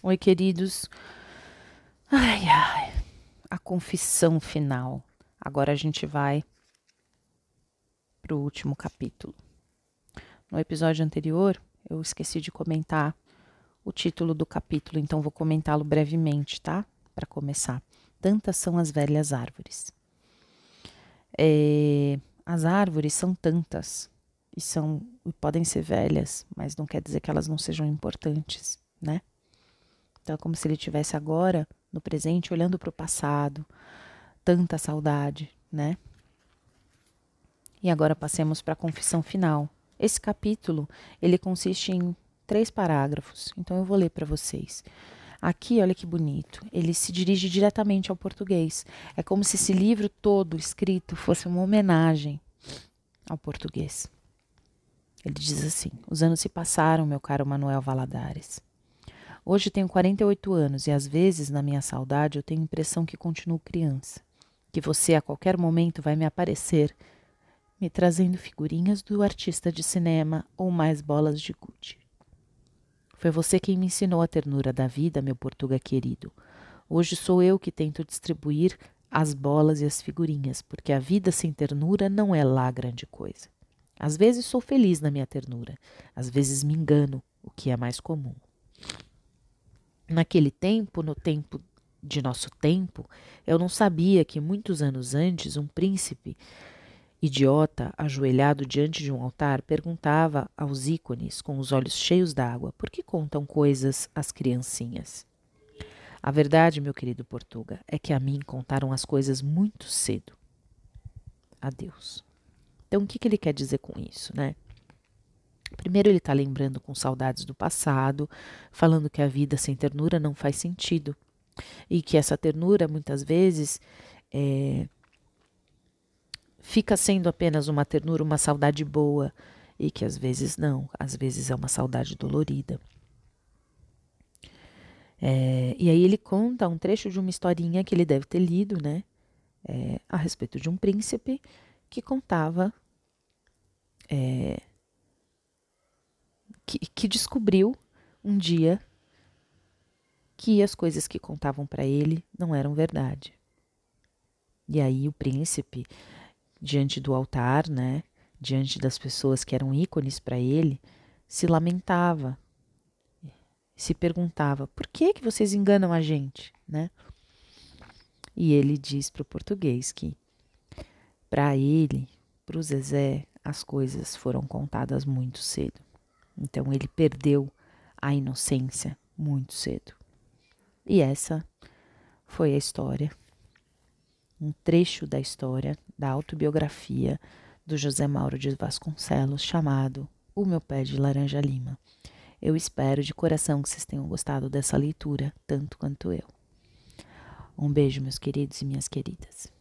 Oi, queridos. Ai, ai. A confissão final. Agora a gente vai para o último capítulo. No episódio anterior, eu esqueci de comentar o título do capítulo, então vou comentá-lo brevemente, tá? Para começar. Tantas são as velhas árvores. É, as árvores são tantas e são e podem ser velhas, mas não quer dizer que elas não sejam importantes, né? Então é como se ele tivesse agora, no presente, olhando para o passado, tanta saudade, né? E agora passemos para a confissão final. Esse capítulo, ele consiste em três parágrafos, então eu vou ler para vocês. Aqui, olha que bonito, ele se dirige diretamente ao português. É como se esse livro todo escrito fosse uma homenagem ao português. Ele diz assim: Os anos se passaram, meu caro Manuel Valadares. Hoje tenho 48 anos e às vezes, na minha saudade, eu tenho a impressão que continuo criança. Que você a qualquer momento vai me aparecer, me trazendo figurinhas do artista de cinema ou mais bolas de gude. Foi você quem me ensinou a ternura da vida, meu Portuga querido. Hoje sou eu que tento distribuir as bolas e as figurinhas, porque a vida sem ternura não é lá grande coisa. Às vezes sou feliz na minha ternura, às vezes me engano, o que é mais comum. Naquele tempo, no tempo de nosso tempo, eu não sabia que muitos anos antes um príncipe idiota, ajoelhado diante de um altar, perguntava aos ícones, com os olhos cheios d'água, por que contam coisas às criancinhas. A verdade, meu querido Portuga, é que a mim contaram as coisas muito cedo. Adeus. Então, o que, que ele quer dizer com isso, né? Primeiro, ele está lembrando com saudades do passado, falando que a vida sem ternura não faz sentido. E que essa ternura, muitas vezes, é, fica sendo apenas uma ternura, uma saudade boa. E que às vezes não, às vezes é uma saudade dolorida. É, e aí ele conta um trecho de uma historinha que ele deve ter lido, né? É, a respeito de um príncipe que contava é, que, descobriu um dia que as coisas que contavam para ele não eram verdade. E aí o príncipe, diante do altar, né, diante das pessoas que eram ícones para ele, se lamentava, se perguntava: por que que vocês enganam a gente, né? E ele diz para o português que para ele, para o Zezé, as coisas foram contadas muito cedo. Então ele perdeu a inocência muito cedo. E essa foi a história, um trecho da história da autobiografia do José Mauro de Vasconcelos, chamado O Meu Pé de Laranja Lima. Eu espero de coração que vocês tenham gostado dessa leitura, tanto quanto eu. Um beijo, meus queridos e minhas queridas.